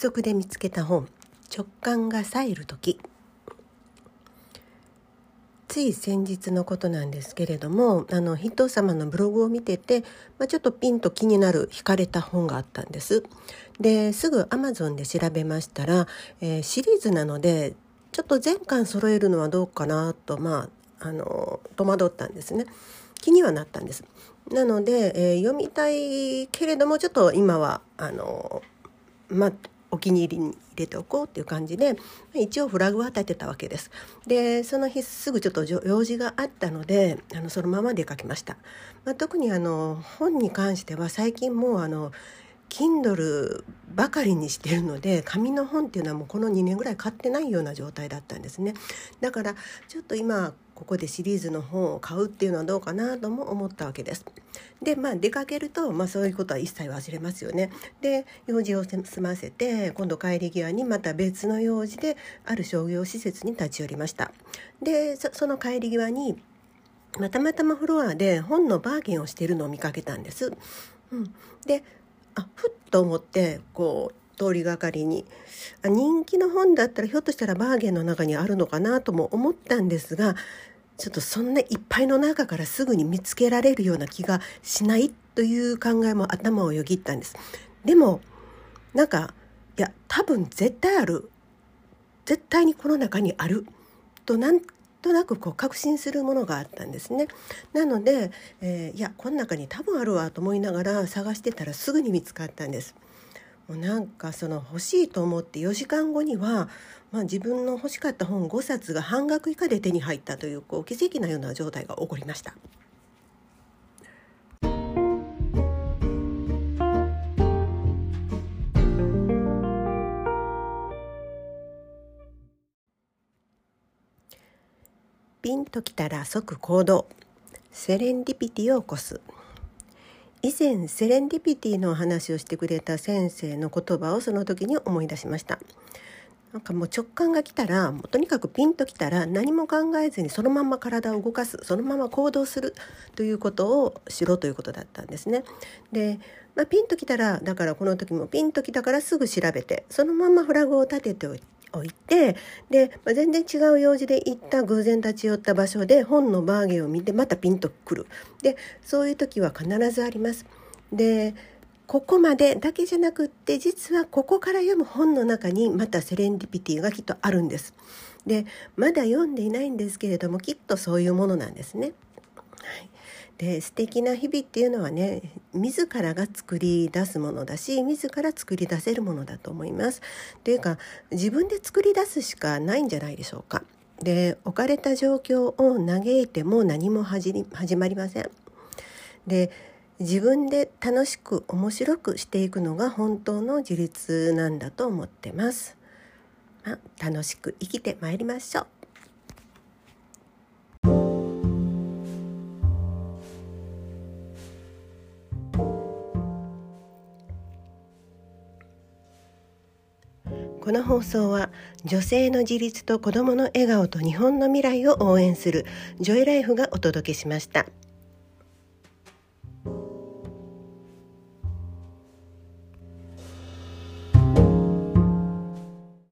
速で見つけた本直感が冴える時。つい先日のことなんですけれどもあの筆頭様のブログを見てて、まあ、ちょっとピンと気になる惹かれた本があったんです。ですぐアマゾンで調べましたら、えー、シリーズなのでちょっと全巻揃えるのはどうかなとまああの戸惑ったんですね。気にはなったんです。なので、えー、読みたいけれどもちょっと今はあのま、お気に入りに入れておこうっていう感じで一応フラグは立てたわけです。でその日すぐちょっと用事があったのであのそのまま出かけました。まあ、特にあの本に関しては最近もうあの Kindle ばかりにしてるので紙の本っていうのはもうこの2年ぐらい買ってないような状態だったんですねだからちょっと今ここでシリーズの本を買うっていうのはどうかなとも思ったわけですでまあ出かけると、まあ、そういうことは一切忘れますよね。で用事を済ませて今度帰り際にまた別の用事である商業施設に立ち寄りました。でその帰り際にまたまたまフロアで本のバーゲンをしているのを見かけたんです、うん、であふっと思ってこう通りがかりにあ人気の本だったらひょっとしたらバーゲンの中にあるのかなとも思ったんですがちょっとそんないっぱいの中からすぐに見つけられるような気がしないという考えも頭をよぎったんです。でもなんかいや多分絶対ある絶対にこの中にあるとなんとなくこう確信するものがあったんですね。なので、えー、いやこの中に多分あるわと思いながら探してたらすぐに見つかったんです。もうなんかその欲しいと思って4時間後には、まあ、自分の欲しかった本5冊が半額以下で手に入ったというこう奇跡なような状態が起こりました。ピンときたら即行動セレンディピティを起こす以前セレンディピティの話をしてくれた先生の言葉をその時に思い出しましたなんかもう直感が来たらもうとにかくピンときたら何も考えずにそのまま体を動かすそのまま行動するということをしろということだったんですね。で、まあ、ピンときたらだからこの時もピンときたからすぐ調べてそのままフラグを立てておい置いてで、まあ、全然違う用事で行った偶然立ち寄った場所で本のバーゲンを見てまたピンとくるでそういう時は必ずあります。でここまでだけじゃなくって実はここから読む本の中にまたセレンディピティがきっとあるんです。でまだ読んでいないんですけれどもきっとそういうものなんですね。はいで素敵な日々っていうのはね自らが作り出すものだし自ら作り出せるものだと思います。というか自分で作り出すしかないんじゃないでしょうか。で置かれた状況を嘆いても何も始まりません。で自分で楽しく面白くしていくのが本当の自立なんだと思ってます。まあ、楽しく生きてまいりましょう。この放送は女性の自立と子どもの笑顔と日本の未来を応援するジョイライフがお届けしました。